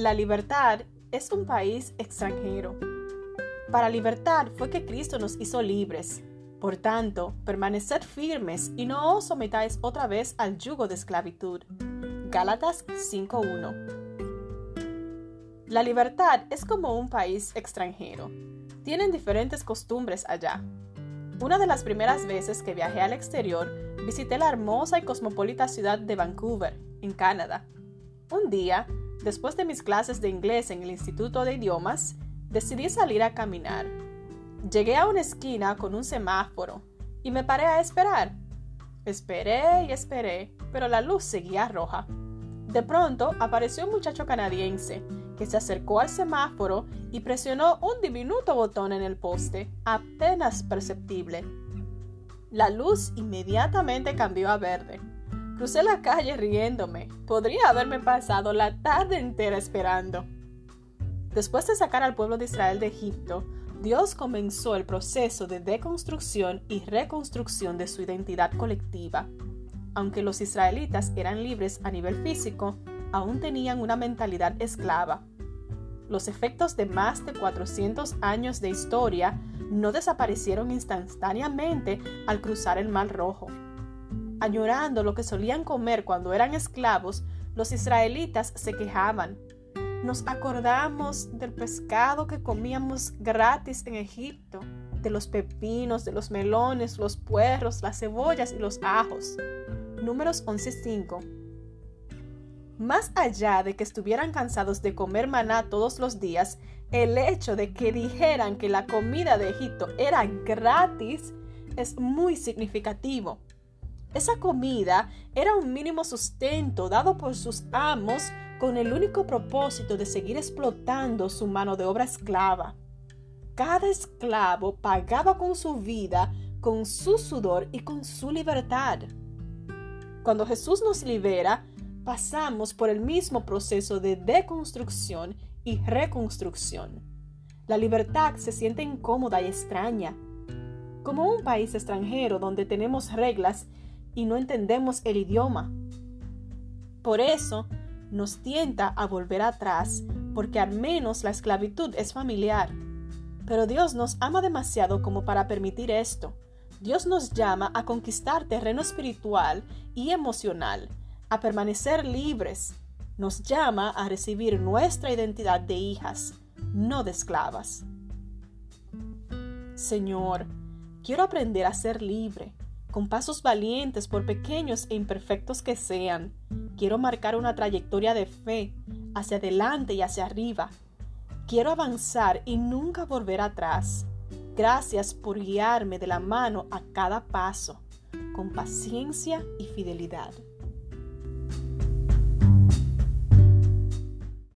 La libertad es un país extranjero. Para libertad fue que Cristo nos hizo libres. Por tanto, permaneced firmes y no os sometáis otra vez al yugo de esclavitud. Gálatas 5.1 La libertad es como un país extranjero. Tienen diferentes costumbres allá. Una de las primeras veces que viajé al exterior, visité la hermosa y cosmopolita ciudad de Vancouver, en Canadá. Un día, después de mis clases de inglés en el Instituto de Idiomas, decidí salir a caminar. Llegué a una esquina con un semáforo y me paré a esperar. Esperé y esperé, pero la luz seguía roja. De pronto apareció un muchacho canadiense que se acercó al semáforo y presionó un diminuto botón en el poste, apenas perceptible. La luz inmediatamente cambió a verde. Crucé la calle riéndome. Podría haberme pasado la tarde entera esperando. Después de sacar al pueblo de Israel de Egipto, Dios comenzó el proceso de deconstrucción y reconstrucción de su identidad colectiva. Aunque los israelitas eran libres a nivel físico, aún tenían una mentalidad esclava. Los efectos de más de 400 años de historia no desaparecieron instantáneamente al cruzar el Mar Rojo. Añorando lo que solían comer cuando eran esclavos, los israelitas se quejaban nos acordamos del pescado que comíamos gratis en Egipto, de los pepinos, de los melones, los puerros, las cebollas y los ajos. Números 11.5. Más allá de que estuvieran cansados de comer maná todos los días, el hecho de que dijeran que la comida de Egipto era gratis es muy significativo. Esa comida era un mínimo sustento dado por sus amos con el único propósito de seguir explotando su mano de obra esclava. Cada esclavo pagaba con su vida, con su sudor y con su libertad. Cuando Jesús nos libera, pasamos por el mismo proceso de deconstrucción y reconstrucción. La libertad se siente incómoda y extraña, como un país extranjero donde tenemos reglas y no entendemos el idioma. Por eso, nos tienta a volver atrás, porque al menos la esclavitud es familiar. Pero Dios nos ama demasiado como para permitir esto. Dios nos llama a conquistar terreno espiritual y emocional, a permanecer libres. Nos llama a recibir nuestra identidad de hijas, no de esclavas. Señor, quiero aprender a ser libre, con pasos valientes por pequeños e imperfectos que sean. Quiero marcar una trayectoria de fe hacia adelante y hacia arriba. Quiero avanzar y nunca volver atrás. Gracias por guiarme de la mano a cada paso, con paciencia y fidelidad.